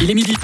Il est midi.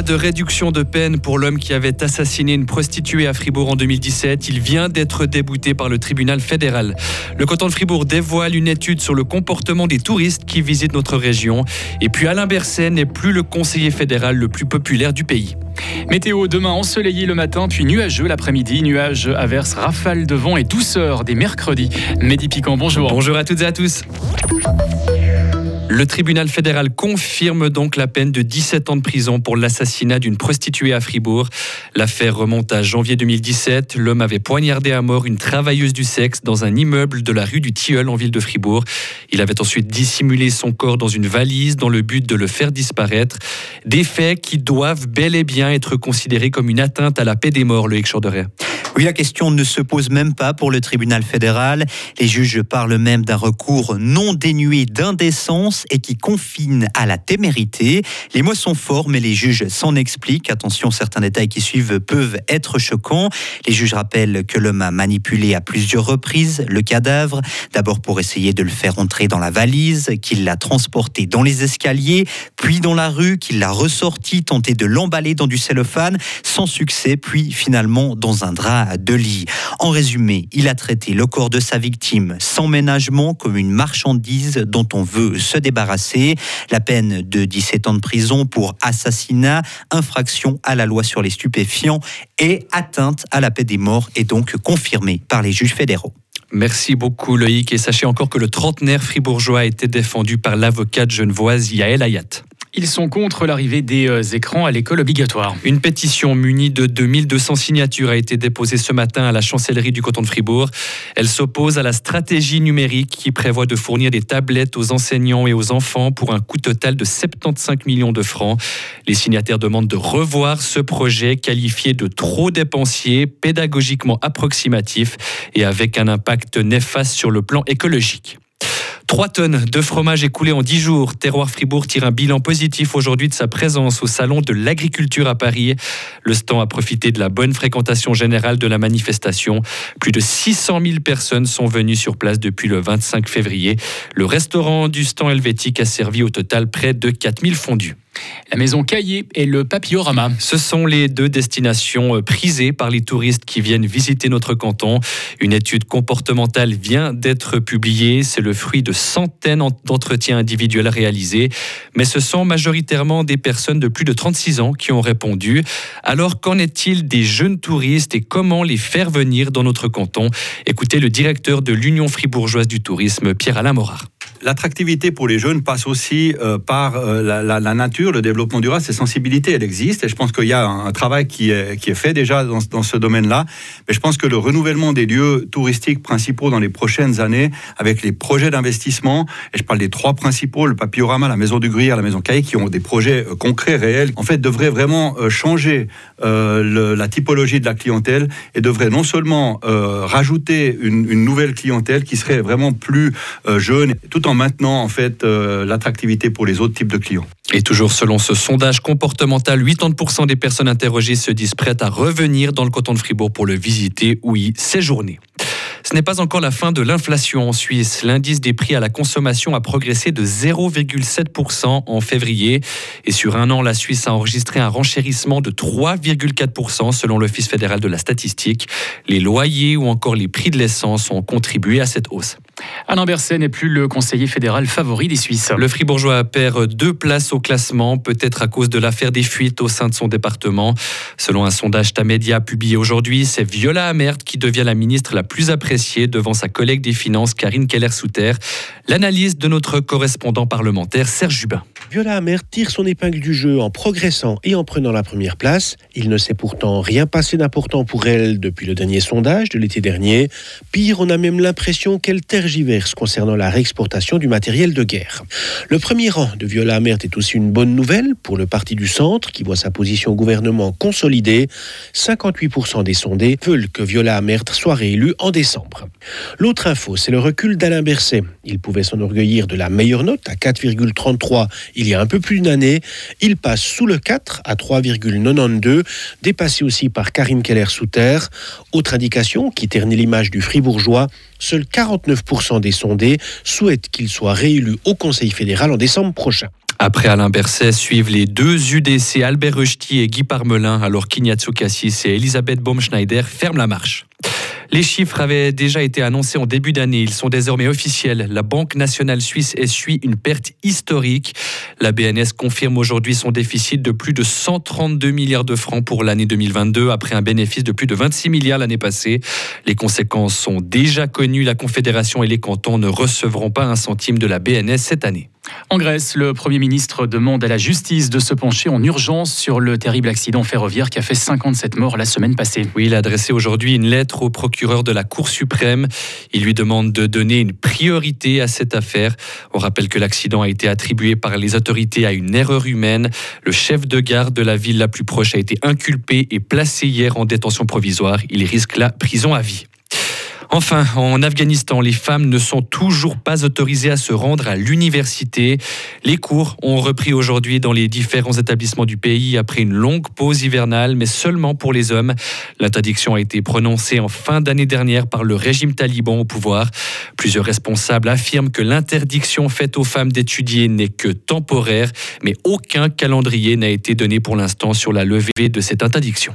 Pas de réduction de peine pour l'homme qui avait assassiné une prostituée à Fribourg en 2017. Il vient d'être débouté par le tribunal fédéral. Le canton de Fribourg dévoile une étude sur le comportement des touristes qui visitent notre région. Et puis Alain Berset n'est plus le conseiller fédéral le plus populaire du pays. Météo demain ensoleillé le matin, puis nuageux l'après-midi. Nuages, averses, rafales de vent et douceur des mercredis. Mehdi Piquant, bonjour. Bonjour à toutes et à tous. Le tribunal fédéral confirme donc la peine de 17 ans de prison pour l'assassinat d'une prostituée à Fribourg. L'affaire remonte à janvier 2017. L'homme avait poignardé à mort une travailleuse du sexe dans un immeuble de la rue du Tilleul en ville de Fribourg. Il avait ensuite dissimulé son corps dans une valise dans le but de le faire disparaître. Des faits qui doivent bel et bien être considérés comme une atteinte à la paix des morts, le Chorderet. Oui, la question ne se pose même pas pour le tribunal fédéral. Les juges parlent même d'un recours non dénué d'indécence et qui confine à la témérité. Les mots sont forts, mais les juges s'en expliquent. Attention, certains détails qui suivent peuvent être choquants. Les juges rappellent que l'homme a manipulé à plusieurs reprises le cadavre, d'abord pour essayer de le faire entrer dans la valise, qu'il l'a transporté dans les escaliers, puis dans la rue, qu'il l'a ressorti, tenté de l'emballer dans du cellophane, sans succès, puis finalement dans un drap de lit. En résumé, il a traité le corps de sa victime sans ménagement comme une marchandise dont on veut se débarrasser. La peine de 17 ans de prison pour assassinat, infraction à la loi sur les stupéfiants et atteinte à la paix des morts est donc confirmée par les juges fédéraux. Merci beaucoup Loïc et sachez encore que le trentenaire fribourgeois a été défendu par l'avocate genevoise Yael Ayat. Ils sont contre l'arrivée des euh, écrans à l'école obligatoire. Une pétition munie de 2200 signatures a été déposée ce matin à la chancellerie du canton de Fribourg. Elle s'oppose à la stratégie numérique qui prévoit de fournir des tablettes aux enseignants et aux enfants pour un coût total de 75 millions de francs. Les signataires demandent de revoir ce projet qualifié de trop dépensier, pédagogiquement approximatif et avec un impact néfaste sur le plan écologique. 3 tonnes de fromage écoulées en 10 jours. Terroir Fribourg tire un bilan positif aujourd'hui de sa présence au Salon de l'Agriculture à Paris. Le stand a profité de la bonne fréquentation générale de la manifestation. Plus de 600 000 personnes sont venues sur place depuis le 25 février. Le restaurant du stand helvétique a servi au total près de 4000 fondus. La maison Caillé et le Papillorama. Ce sont les deux destinations euh, prisées par les touristes qui viennent visiter notre canton. Une étude comportementale vient d'être publiée. C'est le fruit de centaines d'entretiens individuels réalisés. Mais ce sont majoritairement des personnes de plus de 36 ans qui ont répondu. Alors qu'en est-il des jeunes touristes et comment les faire venir dans notre canton? Écoutez le directeur de l'Union fribourgeoise du tourisme, Pierre-Alain Morard l'attractivité pour les jeunes passe aussi euh, par euh, la, nature, le développement durable, ces sensibilités, elle existe. Et je pense qu'il y a un, travail qui est, fait déjà dans, ce domaine-là. Mais je pense que le renouvellement des lieux touristiques principaux dans les prochaines années, avec les projets d'investissement, et je parle des trois principaux, le Papillorama, la Maison du Gruyère, la Maison Caille, qui ont des projets euh, concrets, réels, en fait, devraient vraiment changer la typologie de la clientèle et devraient non seulement rajouter une, une, nouvelle clientèle qui serait vraiment plus jeune, tout en maintenant en fait euh, l'attractivité pour les autres types de clients. Et toujours selon ce sondage comportemental, 80% des personnes interrogées se disent prêtes à revenir dans le canton de Fribourg pour le visiter ou y séjourner. Ce n'est pas encore la fin de l'inflation en Suisse. L'indice des prix à la consommation a progressé de 0,7% en février. Et sur un an, la Suisse a enregistré un renchérissement de 3,4% selon l'Office fédéral de la statistique. Les loyers ou encore les prix de l'essence ont contribué à cette hausse. Alain Berset n'est plus le conseiller fédéral favori des Suisses. Le Fribourgeois perd deux places au classement, peut-être à cause de l'affaire des fuites au sein de son département. Selon un sondage Tamedia publié aujourd'hui, c'est Viola Amert qui devient la ministre la plus appréciée devant sa collègue des Finances Karine Keller-Souter. L'analyse de notre correspondant parlementaire Serge Jubin. Viola Amert tire son épingle du jeu en progressant et en prenant la première place. Il ne s'est pourtant rien passé d'important pour elle depuis le dernier sondage de l'été dernier. Pire, on a même l'impression qu'elle tergiverse concernant la réexportation du matériel de guerre. Le premier rang de Viola Amert est aussi une bonne nouvelle pour le parti du centre qui voit sa position au gouvernement consolidée. 58% des sondés veulent que Viola Amert soit réélue en décembre. L'autre info, c'est le recul d'Alain Berset. Il pouvait s'enorgueillir de la meilleure note à 4,33 il y a un peu plus d'une année. Il passe sous le 4 à 3,92, dépassé aussi par Karine Keller-Souter. Autre indication qui ternit l'image du fribourgeois, seuls 49% des sondés souhaitent qu'il soit réélu au Conseil fédéral en décembre prochain. Après Alain Berset, suivent les deux UDC Albert Rechti et Guy Parmelin, alors qu'Ignazio Cassis et Elisabeth Baumschneider ferment la marche. Les chiffres avaient déjà été annoncés en début d'année. Ils sont désormais officiels. La Banque nationale suisse essuie une perte historique. La BNS confirme aujourd'hui son déficit de plus de 132 milliards de francs pour l'année 2022 après un bénéfice de plus de 26 milliards l'année passée. Les conséquences sont déjà connues. La Confédération et les cantons ne recevront pas un centime de la BNS cette année. En Grèce, le Premier ministre demande à la justice de se pencher en urgence sur le terrible accident ferroviaire qui a fait 57 morts la semaine passée. Oui, il a adressé aujourd'hui une lettre au procureur de la Cour suprême. Il lui demande de donner une priorité à cette affaire. On rappelle que l'accident a été attribué par les autorités à une erreur humaine. Le chef de gare de la ville la plus proche a été inculpé et placé hier en détention provisoire. Il risque la prison à vie. Enfin, en Afghanistan, les femmes ne sont toujours pas autorisées à se rendre à l'université. Les cours ont repris aujourd'hui dans les différents établissements du pays après une longue pause hivernale, mais seulement pour les hommes. L'interdiction a été prononcée en fin d'année dernière par le régime taliban au pouvoir. Plusieurs responsables affirment que l'interdiction faite aux femmes d'étudier n'est que temporaire, mais aucun calendrier n'a été donné pour l'instant sur la levée de cette interdiction.